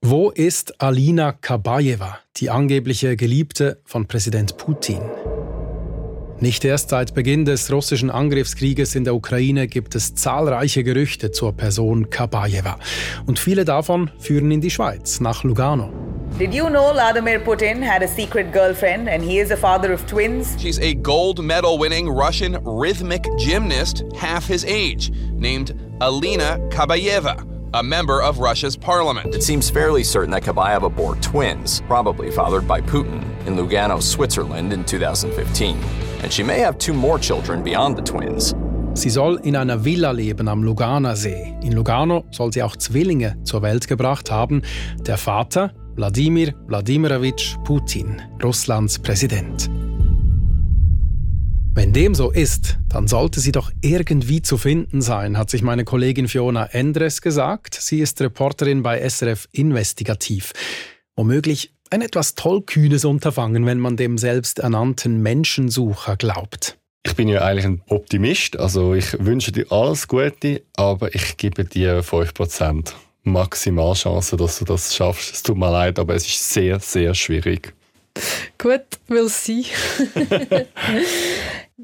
Wo ist Alina Kabajewa, die angebliche Geliebte von Präsident Putin? Nicht erst seit Beginn des russischen Angriffskrieges in der Ukraine gibt es zahlreiche Gerüchte zur Person Kabajewa. Und viele davon führen in die Schweiz, nach Lugano. Did you know Vladimir Putin had a secret girlfriend and he is the father of twins? She's a gold medal winning Russian rhythmic gymnast half his age, named Alina Kabayeva a member of Russia's parliament. It seems fairly certain that Kabayeva bore twins, probably fathered by Putin, in Lugano, Switzerland in 2015. And she may have two more children beyond the twins. Sie soll in einer Villa leben am Luganer See. In Lugano soll sie auch Zwillinge zur Welt gebracht haben. Der Vater, Wladimir Wladimirovich Putin, Russlands Präsident. Wenn dem so ist, dann sollte sie doch irgendwie zu finden sein, hat sich meine Kollegin Fiona Endres gesagt. Sie ist Reporterin bei SRF Investigativ. Womöglich ein etwas tollkühnes Unterfangen, wenn man dem selbsternannten Menschensucher glaubt. Ich bin ja eigentlich ein Optimist, also ich wünsche dir alles Gute, aber ich gebe dir 5% Maximalchance, dass du das schaffst. Es tut mir leid, aber es ist sehr, sehr schwierig. Gut, we'll see.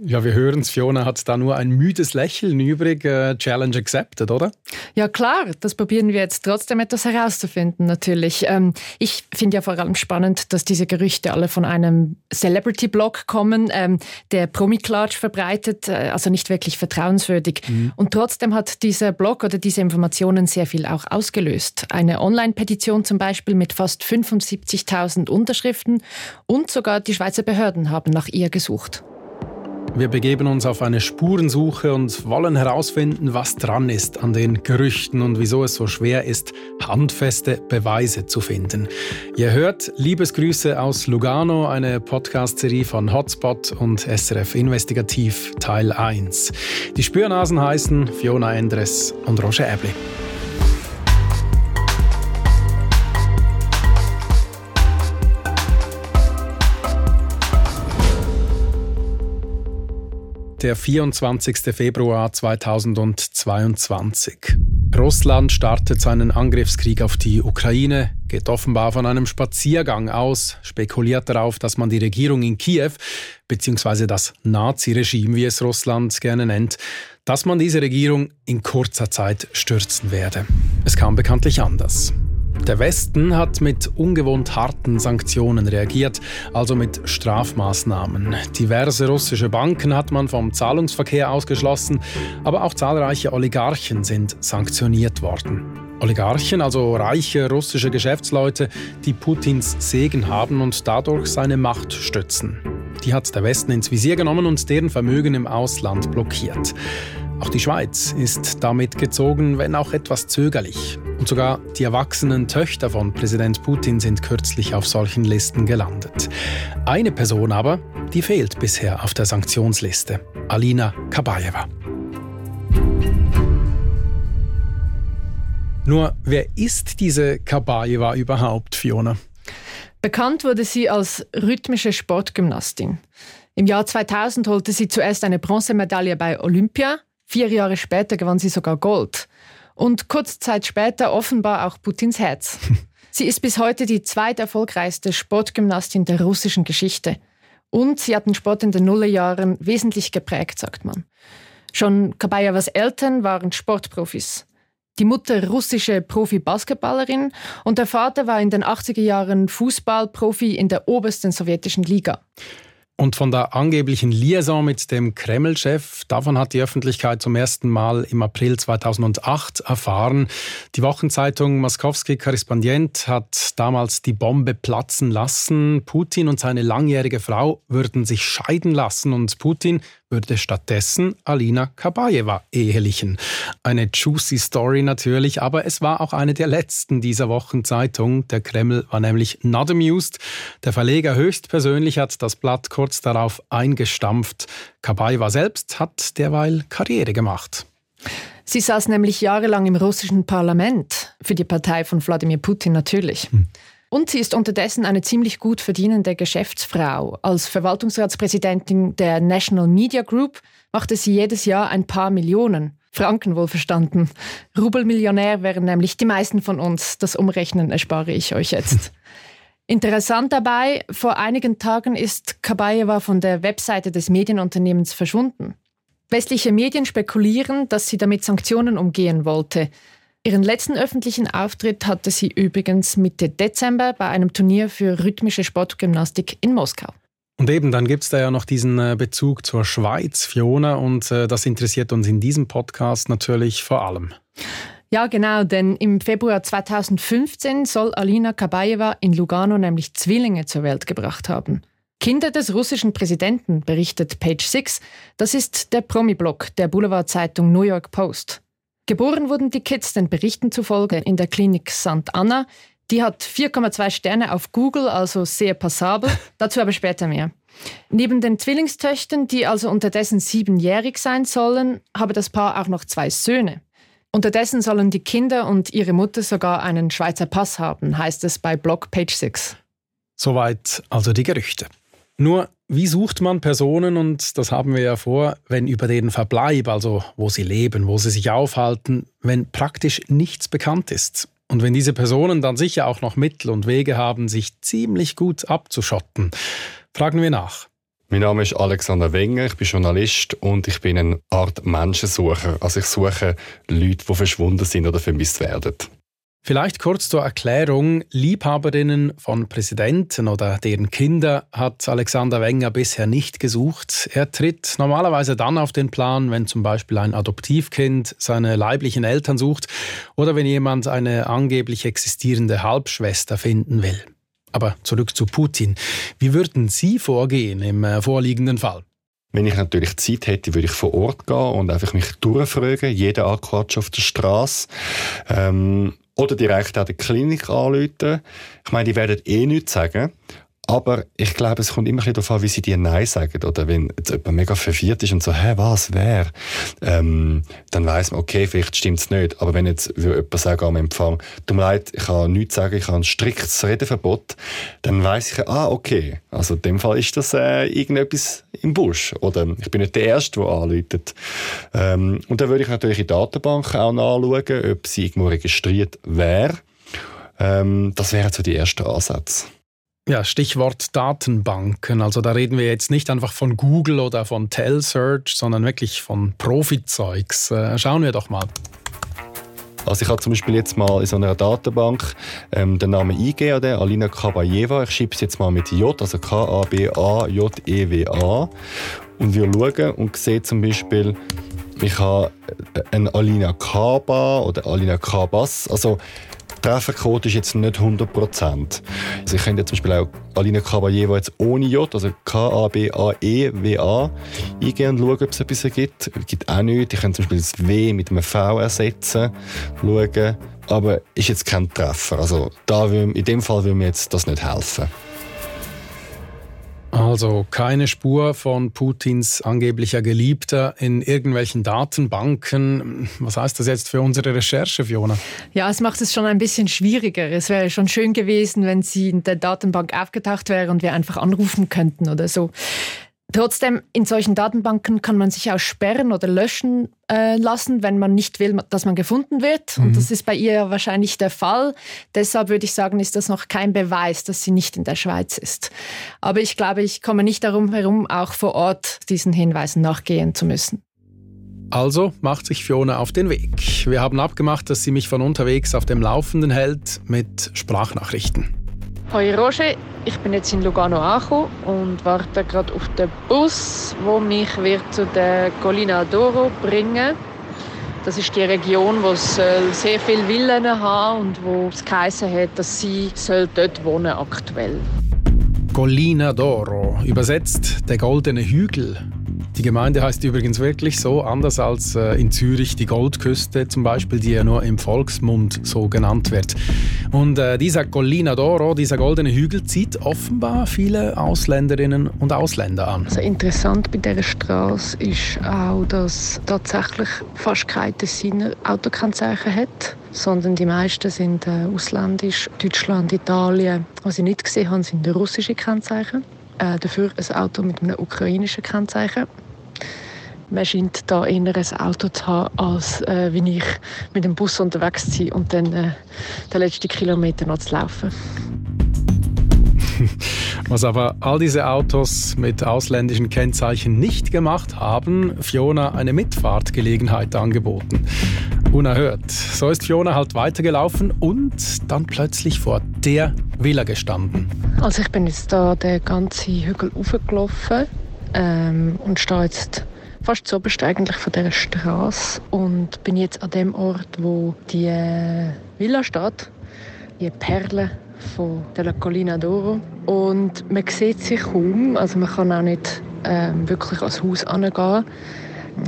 Ja, wir hören es. Fiona hat da nur ein müdes Lächeln übrig. Äh, Challenge accepted, oder? Ja, klar. Das probieren wir jetzt trotzdem etwas herauszufinden, natürlich. Ähm, ich finde ja vor allem spannend, dass diese Gerüchte alle von einem Celebrity-Blog kommen, ähm, der Promi-Klatsch verbreitet, äh, also nicht wirklich vertrauenswürdig. Mhm. Und trotzdem hat dieser Blog oder diese Informationen sehr viel auch ausgelöst. Eine Online-Petition zum Beispiel mit fast 75.000 Unterschriften und sogar die Schweizer Behörden haben nach ihr gesucht. Wir begeben uns auf eine Spurensuche und wollen herausfinden, was dran ist an den Gerüchten und wieso es so schwer ist, handfeste Beweise zu finden. Ihr hört Liebesgrüße aus Lugano, eine Podcast-Serie von Hotspot und SRF Investigativ Teil 1. Die Spürnasen heißen Fiona Endres und Roger Ebli. Der 24. Februar 2022. Russland startet seinen Angriffskrieg auf die Ukraine, geht offenbar von einem Spaziergang aus, spekuliert darauf, dass man die Regierung in Kiew, beziehungsweise das Naziregime, wie es Russland gerne nennt, dass man diese Regierung in kurzer Zeit stürzen werde. Es kam bekanntlich anders. Der Westen hat mit ungewohnt harten Sanktionen reagiert, also mit Strafmaßnahmen. Diverse russische Banken hat man vom Zahlungsverkehr ausgeschlossen, aber auch zahlreiche Oligarchen sind sanktioniert worden. Oligarchen, also reiche russische Geschäftsleute, die Putins Segen haben und dadurch seine Macht stützen. Die hat der Westen ins Visier genommen und deren Vermögen im Ausland blockiert. Auch die Schweiz ist damit gezogen, wenn auch etwas zögerlich. Und sogar die erwachsenen Töchter von Präsident Putin sind kürzlich auf solchen Listen gelandet. Eine Person aber, die fehlt bisher auf der Sanktionsliste. Alina Kabajewa. Nur, wer ist diese Kabajewa überhaupt, Fiona? Bekannt wurde sie als rhythmische Sportgymnastin. Im Jahr 2000 holte sie zuerst eine Bronzemedaille bei Olympia, Vier Jahre später gewann sie sogar Gold. Und kurze Zeit später offenbar auch Putins Herz. sie ist bis heute die zweiterfolgreichste Sportgymnastin der russischen Geschichte. Und sie hat den Sport in den Nullerjahren wesentlich geprägt, sagt man. Schon Kabayewas Eltern waren Sportprofis. Die Mutter russische Profi-Basketballerin und der Vater war in den 80er Jahren Fußballprofi in der obersten sowjetischen Liga. Und von der angeblichen Liaison mit dem Kreml-Chef, davon hat die Öffentlichkeit zum ersten Mal im April 2008 erfahren. Die Wochenzeitung Moskowski Korrespondent hat damals die Bombe platzen lassen. Putin und seine langjährige Frau würden sich scheiden lassen und Putin würde stattdessen Alina Kabajewa ehelichen. Eine juicy Story natürlich, aber es war auch eine der letzten dieser Wochenzeitung. Der Kreml war nämlich not amused. Der Verleger höchstpersönlich hat das Blatt kurz darauf eingestampft. Kabajewa selbst hat derweil Karriere gemacht. Sie saß nämlich jahrelang im russischen Parlament, für die Partei von Wladimir Putin natürlich. Hm. Und sie ist unterdessen eine ziemlich gut verdienende Geschäftsfrau. Als Verwaltungsratspräsidentin der National Media Group machte sie jedes Jahr ein paar Millionen. Franken wohl verstanden. Rubelmillionär wären nämlich die meisten von uns. Das Umrechnen erspare ich euch jetzt. Interessant dabei, vor einigen Tagen ist Kabayewa von der Webseite des Medienunternehmens verschwunden. Westliche Medien spekulieren, dass sie damit Sanktionen umgehen wollte. Ihren letzten öffentlichen Auftritt hatte sie übrigens Mitte Dezember bei einem Turnier für rhythmische Sportgymnastik in Moskau. Und eben, dann gibt es da ja noch diesen äh, Bezug zur Schweiz, Fiona, und äh, das interessiert uns in diesem Podcast natürlich vor allem. Ja, genau, denn im Februar 2015 soll Alina Kabaeva in Lugano nämlich Zwillinge zur Welt gebracht haben. Kinder des russischen Präsidenten, berichtet Page 6. Das ist der Promi-Blog der Boulevardzeitung New York Post. Geboren wurden die Kids den Berichten zufolge in der Klinik St. Anna die hat 4,2 Sterne auf Google, also sehr passabel. Dazu aber später mehr. Neben den Zwillingstöchtern, die also unterdessen siebenjährig sein sollen, habe das Paar auch noch zwei Söhne. Unterdessen sollen die Kinder und ihre Mutter sogar einen Schweizer Pass haben, heißt es bei Blog Page 6. Soweit also die Gerüchte. Nur, wie sucht man Personen, und das haben wir ja vor, wenn über den Verbleib, also wo sie leben, wo sie sich aufhalten, wenn praktisch nichts bekannt ist? Und wenn diese Personen dann sicher auch noch Mittel und Wege haben, sich ziemlich gut abzuschotten, fragen wir nach. Mein Name ist Alexander Wenger, ich bin Journalist und ich bin eine Art Menschensucher. Also ich suche Leute, die verschwunden sind oder vermisst werden. Vielleicht kurz zur Erklärung. Liebhaberinnen von Präsidenten oder deren Kinder hat Alexander Wenger bisher nicht gesucht. Er tritt normalerweise dann auf den Plan, wenn zum Beispiel ein Adoptivkind seine leiblichen Eltern sucht oder wenn jemand eine angeblich existierende Halbschwester finden will. Aber zurück zu Putin. Wie würden Sie vorgehen im äh, vorliegenden Fall? Wenn ich natürlich Zeit hätte, würde ich vor Ort gehen und einfach mich durchfragen, jeden anquatschen auf der Straße. Ähm, oder direkt an der Klinik anrufen. Ich meine, die werden eh nichts sagen. Aber ich glaube, es kommt immer ein bisschen darauf an, wie sie dir Nein sagen. Oder wenn jetzt jemand mega verwirrt ist und so, hä, was, wer? Ähm, dann weiss man, okay, vielleicht stimmt es nicht. Aber wenn jetzt jemand sagen am Empfang, tut mir leid, ich kann nichts sagen, ich habe ein striktes Redeverbot, dann weiss ich, ah, okay. Also in dem Fall ist das äh, irgendetwas im Busch. Oder ich bin nicht der Erste, der anläutet. Ähm, und dann würde ich natürlich in die Datenbank auch nachschauen, ob sie irgendwo registriert wäre. Ähm, das wären so die ersten Ansätze. Ja, Stichwort Datenbanken. Also da reden wir jetzt nicht einfach von Google oder von Telsearch, sondern wirklich von Profizeugs. Äh, schauen wir doch mal. Also ich habe zum Beispiel jetzt mal in so einer Datenbank ähm, den Namen eingegeben, Alina Kabayeva. Ich schreibe es jetzt mal mit J, also K-A-B-A-J-E-W-A. Und wir schauen und sehen zum Beispiel, ich habe eine Alina Kaba oder Alina Kabas. Also Trefferquote ist jetzt nicht 100%. Also ich könnte zum Beispiel auch Alina Caballero jetzt ohne J, also K-A-B-A-E-W-A, e eingehen und schauen, ob es etwas gibt. Es gibt auch nichts. Ich könnte zum Beispiel das W mit einem V ersetzen, schauen. Aber ist jetzt kein Treffer. Also da will, in dem Fall würde mir jetzt das nicht helfen. Also keine Spur von Putins angeblicher Geliebter in irgendwelchen Datenbanken. Was heißt das jetzt für unsere Recherche, Fiona? Ja, es macht es schon ein bisschen schwieriger. Es wäre schon schön gewesen, wenn sie in der Datenbank aufgetaucht wäre und wir einfach anrufen könnten oder so. Trotzdem, in solchen Datenbanken kann man sich auch sperren oder löschen äh, lassen, wenn man nicht will, dass man gefunden wird. Mhm. Und das ist bei ihr wahrscheinlich der Fall. Deshalb würde ich sagen, ist das noch kein Beweis, dass sie nicht in der Schweiz ist. Aber ich glaube, ich komme nicht darum herum, auch vor Ort diesen Hinweisen nachgehen zu müssen. Also macht sich Fiona auf den Weg. Wir haben abgemacht, dass sie mich von unterwegs auf dem Laufenden hält mit Sprachnachrichten. Hoi Roger, ich bin jetzt in Lugano angekommen und warte gerade auf den Bus, wo mich wird zu der Colina d'Oro bringen. Das ist die Region, wo es sehr viele Villen haben und wo es geheißen hat, dass sie dort wohnen aktuell. Collina d'Oro, übersetzt der goldene Hügel. Die Gemeinde heißt übrigens wirklich so, anders als äh, in Zürich die Goldküste zum Beispiel, die ja nur im Volksmund so genannt wird. Und äh, dieser Collina d'Oro, dieser goldene Hügel, zieht offenbar viele Ausländerinnen und Ausländer an. Also interessant bei dieser Straße ist auch, dass tatsächlich fast kein Tessiner Autokennzeichen hat sondern die meisten sind äh, ausländisch, Deutschland, Italien. Was ich nicht gesehen habe, sind russische Kennzeichen. Äh, dafür ein Auto mit einem ukrainischen Kennzeichen. Man scheint da eher ein Auto zu haben, als äh, wie ich mit dem Bus unterwegs zu sein und dann äh, den letzten Kilometer noch zu laufen. Was aber all diese Autos mit ausländischen Kennzeichen nicht gemacht haben, Fiona eine Mitfahrtgelegenheit angeboten. Unerhört. So ist Fiona halt weitergelaufen und dann plötzlich vor der Villa gestanden. Also ich bin jetzt da den ganzen Hügel hochgelaufen ähm, und stehe jetzt fast zuoberst eigentlich von dieser Straße und bin jetzt an dem Ort, wo die äh, Villa steht, die Perle von der Collina d'Oro. Und man sieht sich kaum, also man kann auch nicht äh, wirklich ans Haus angehen.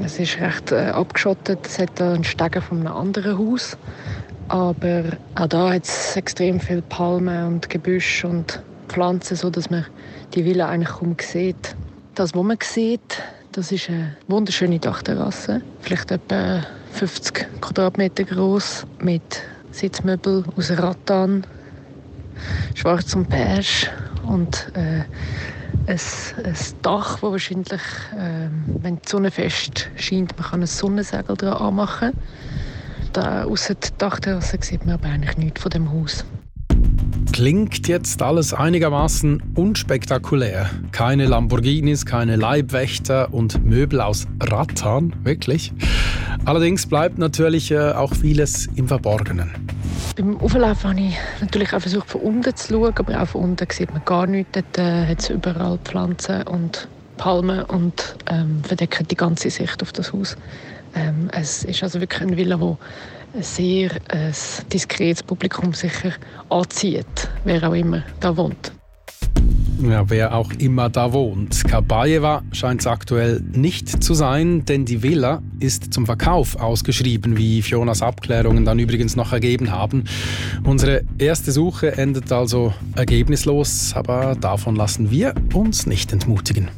Es ist recht äh, abgeschottet, es hat einen Stegen von einem anderen Haus. Aber auch da hat es extrem viele Palmen und Gebüsch und Pflanzen, sodass man die Villa eigentlich kaum sieht. Das, was man sieht, das ist eine wunderschöne Dachterrasse, vielleicht etwa 50 Quadratmeter groß mit Sitzmöbel aus Rattan, schwarz und beige und äh, ein, ein Dach, das wahrscheinlich, äh, wenn die Sonne fest scheint, man kann ein Sonnensegel dran anmachen. Da außer der Dachterrasse sieht man aber eigentlich nichts von dem Haus. Klingt jetzt alles einigermaßen unspektakulär. Keine Lamborghinis, keine Leibwächter und Möbel aus Rattan, wirklich. Allerdings bleibt natürlich äh, auch vieles im Verborgenen. Beim Auflaufen habe ich natürlich auch versucht, von unten zu schauen, aber auch von unten sieht man gar nichts. Dort äh, hat es überall Pflanzen und Palmen und ähm, verdecken die ganze Sicht auf das Haus. Ähm, es ist also wirklich eine Villa, wo ein sehr ein diskretes Publikum sicher anzieht, wer auch immer da wohnt. Ja, wer auch immer da wohnt. Kabajewa scheint es aktuell nicht zu sein, denn die Villa ist zum Verkauf ausgeschrieben, wie Fionas Abklärungen dann übrigens noch ergeben haben. Unsere erste Suche endet also ergebnislos, aber davon lassen wir uns nicht entmutigen.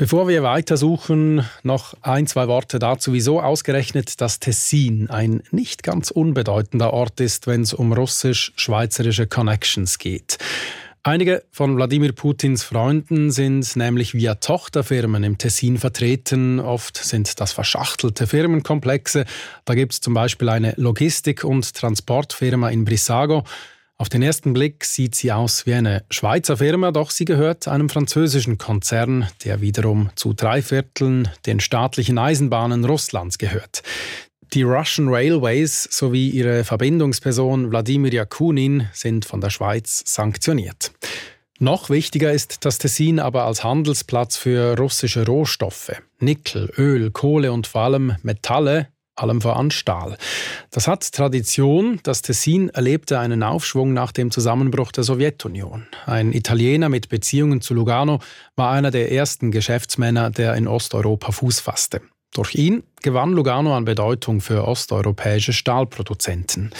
Bevor wir weitersuchen, noch ein, zwei Worte dazu, wieso ausgerechnet das Tessin ein nicht ganz unbedeutender Ort ist, wenn es um russisch-schweizerische Connections geht. Einige von Wladimir Putins Freunden sind nämlich via Tochterfirmen im Tessin vertreten. Oft sind das verschachtelte Firmenkomplexe. Da gibt es zum Beispiel eine Logistik- und Transportfirma in Brissago. Auf den ersten Blick sieht sie aus wie eine Schweizer Firma, doch sie gehört einem französischen Konzern, der wiederum zu drei Vierteln den staatlichen Eisenbahnen Russlands gehört. Die Russian Railways sowie ihre Verbindungsperson Wladimir Yakunin sind von der Schweiz sanktioniert. Noch wichtiger ist das Tessin aber als Handelsplatz für russische Rohstoffe. Nickel, Öl, Kohle und vor allem Metalle allem voran Stahl. Das hat Tradition. Das Tessin erlebte einen Aufschwung nach dem Zusammenbruch der Sowjetunion. Ein Italiener mit Beziehungen zu Lugano war einer der ersten Geschäftsmänner, der in Osteuropa Fuß fasste. Durch ihn gewann Lugano an Bedeutung für osteuropäische Stahlproduzenten.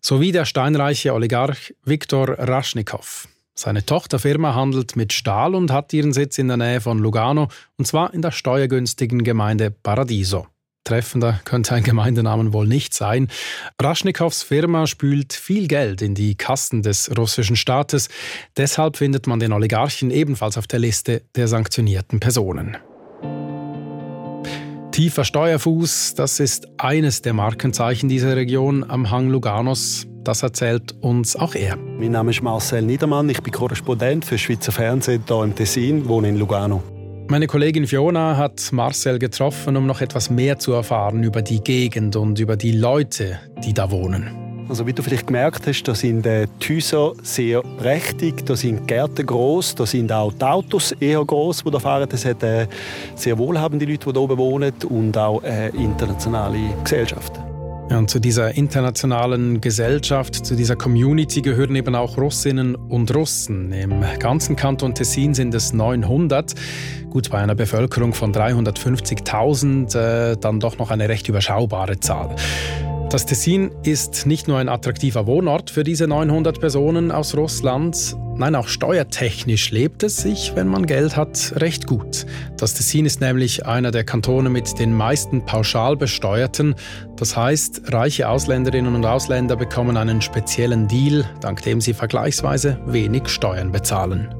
Sowie der steinreiche Oligarch Viktor Raschnikow. Seine Tochterfirma handelt mit Stahl und hat ihren Sitz in der Nähe von Lugano, und zwar in der steuergünstigen Gemeinde Paradiso. Treffender könnte ein Gemeindenamen wohl nicht sein. Raschnikows Firma spült viel Geld in die Kassen des russischen Staates. Deshalb findet man den Oligarchen ebenfalls auf der Liste der sanktionierten Personen. Tiefer Steuerfuß, das ist eines der Markenzeichen dieser Region am Hang Luganos. Das erzählt uns auch er. Mein Name ist Marcel Niedermann, ich bin Korrespondent für Schweizer Fernsehen hier im Tessin, wohne in Lugano. Meine Kollegin Fiona hat Marcel getroffen, um noch etwas mehr zu erfahren über die Gegend und über die Leute, die da wohnen. Also wie du vielleicht gemerkt hast, da sind äh, die Häuser sehr prächtig, da sind Gärten groß, da sind auch die Autos eher groß, die da fahren. Es hat äh, sehr wohlhabende Leute, die da oben wohnen und auch äh, internationale Gesellschaften. Und zu dieser internationalen Gesellschaft, zu dieser Community gehören eben auch Russinnen und Russen. Im ganzen Kanton Tessin sind es 900. Gut, bei einer Bevölkerung von 350.000 äh, dann doch noch eine recht überschaubare Zahl. Das Tessin ist nicht nur ein attraktiver Wohnort für diese 900 Personen aus Russland, nein, auch steuertechnisch lebt es sich, wenn man Geld hat, recht gut. Das Tessin ist nämlich einer der Kantone mit den meisten pauschal besteuerten. Das heißt, reiche Ausländerinnen und Ausländer bekommen einen speziellen Deal, dank dem sie vergleichsweise wenig Steuern bezahlen.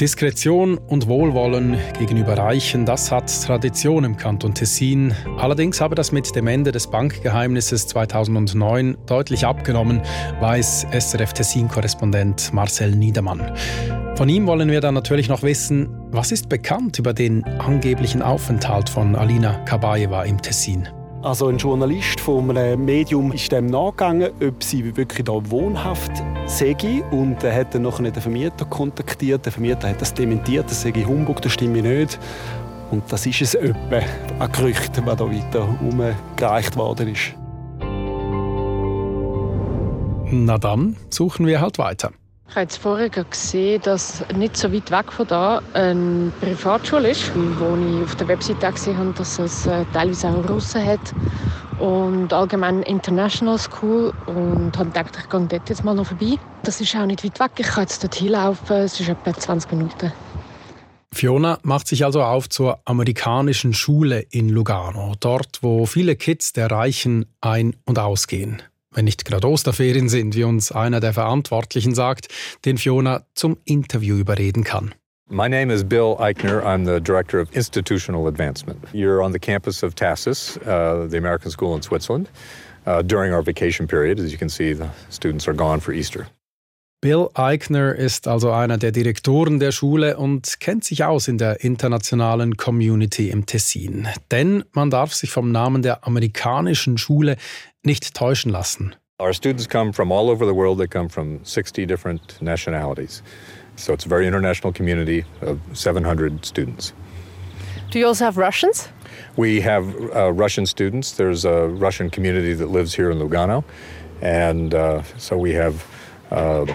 Diskretion und Wohlwollen gegenüber Reichen, das hat Tradition im Kanton Tessin. Allerdings habe das mit dem Ende des Bankgeheimnisses 2009 deutlich abgenommen, weiß SRF Tessin-Korrespondent Marcel Niedermann. Von ihm wollen wir dann natürlich noch wissen, was ist bekannt über den angeblichen Aufenthalt von Alina Kabaeva im Tessin? Also ein Journalist von einem Medium ist dem nachgegangen, ob sie wirklich da wohnhaft sei und er hat dann noch den Vermieter kontaktiert. Der Vermieter hat das dementiert, das sei Humbug, das stimme nicht. Und das ist es etwa an Gerüchten, was da weiter umgereicht worden ist. Na dann suchen wir halt weiter. Ich habe jetzt vorher gesehen, dass nicht so weit weg von da eine Privatschule ist, wo ich auf der Webseite gesehen habe, dass es äh, teilweise auch Russen hat und allgemein International School und habe gedacht, ich gehe dort jetzt mal noch vorbei. Das ist auch nicht weit weg, ich kann jetzt dort hinlaufen, es ist etwa 20 Minuten. Fiona macht sich also auf zur amerikanischen Schule in Lugano, dort wo viele Kids der Reichen ein- und ausgehen wenn nicht gerade Osterferien sind, wie uns einer der Verantwortlichen sagt, den Fiona zum Interview überreden kann. My name is Bill Eichner. I'm the Director of Institutional Advancement. You're on the campus of TASIS, uh, the American School in Switzerland, uh, during our vacation period. As you can see, the students are gone for Easter. Bill Eichner ist also einer der Direktoren der Schule und kennt sich aus in der internationalen Community im Tessin. Denn man darf sich vom Namen der amerikanischen Schule nicht täuschen lassen. Our students come from all over the world. They come from 60 different nationalities. So it's a very international community of 700 students. Do you also have Russians? We have uh, Russian students. There's a Russian community that lives here in Lugano. And uh, so we have uh,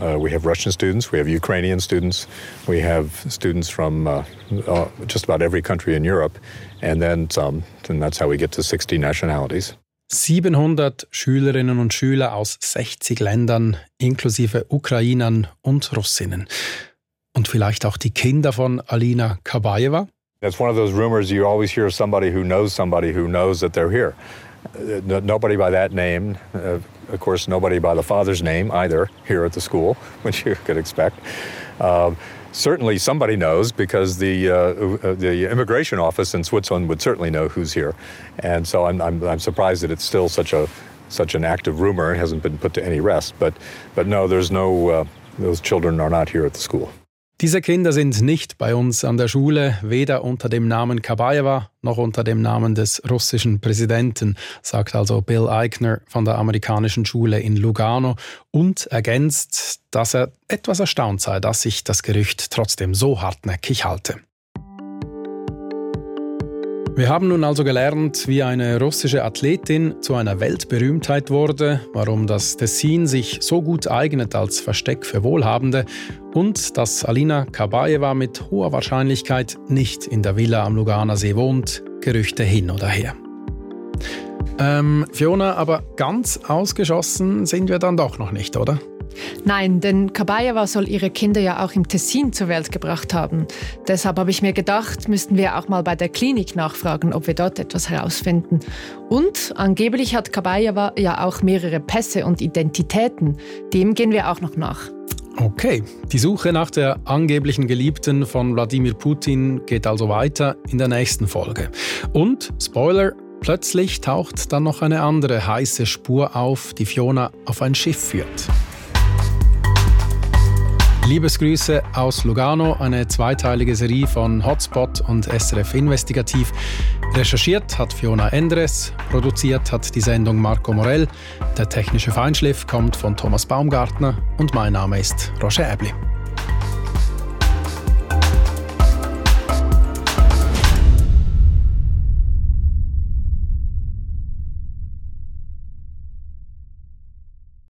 uh, we have Russian students, we have Ukrainian students, we have students from uh, uh, just about every country in Europe, and then some. And that's how we get to 60 nationalities. 700 Schülerinnen und Schüler aus 60 Ländern, inklusive Ukrainern und Russinnen. Und vielleicht auch die Kinder von Alina Kabaeva? That's one of those rumors you always hear somebody who knows somebody who knows that they're here. Uh, nobody by that name. Uh, of course, nobody by the father's name either here at the school, which you could expect. Um, certainly, somebody knows because the uh, uh, the immigration office in Switzerland would certainly know who's here, and so I'm, I'm, I'm surprised that it's still such a such an active rumor and hasn't been put to any rest. But but no, there's no uh, those children are not here at the school. Diese Kinder sind nicht bei uns an der Schule, weder unter dem Namen Kabaeva noch unter dem Namen des russischen Präsidenten, sagt also Bill Eichner von der amerikanischen Schule in Lugano und ergänzt, dass er etwas erstaunt sei, dass sich das Gerücht trotzdem so hartnäckig halte. Wir haben nun also gelernt, wie eine russische Athletin zu einer Weltberühmtheit wurde, warum das Tessin sich so gut eignet als Versteck für Wohlhabende und dass Alina Kabaeva mit hoher Wahrscheinlichkeit nicht in der Villa am Luganer See wohnt, Gerüchte hin oder her. Ähm, Fiona, aber ganz ausgeschossen sind wir dann doch noch nicht, oder? Nein, denn Kabayewa soll ihre Kinder ja auch im Tessin zur Welt gebracht haben. Deshalb habe ich mir gedacht, müssten wir auch mal bei der Klinik nachfragen, ob wir dort etwas herausfinden. Und angeblich hat Kabayewa ja auch mehrere Pässe und Identitäten. Dem gehen wir auch noch nach. Okay, die Suche nach der angeblichen Geliebten von Wladimir Putin geht also weiter in der nächsten Folge. Und, Spoiler, plötzlich taucht dann noch eine andere heiße Spur auf, die Fiona auf ein Schiff führt. Liebesgrüße aus Lugano, eine zweiteilige Serie von Hotspot und SRF Investigativ. Recherchiert hat Fiona Endres, produziert hat die Sendung Marco Morell, der technische Feinschliff kommt von Thomas Baumgartner und mein Name ist Roger Ebli.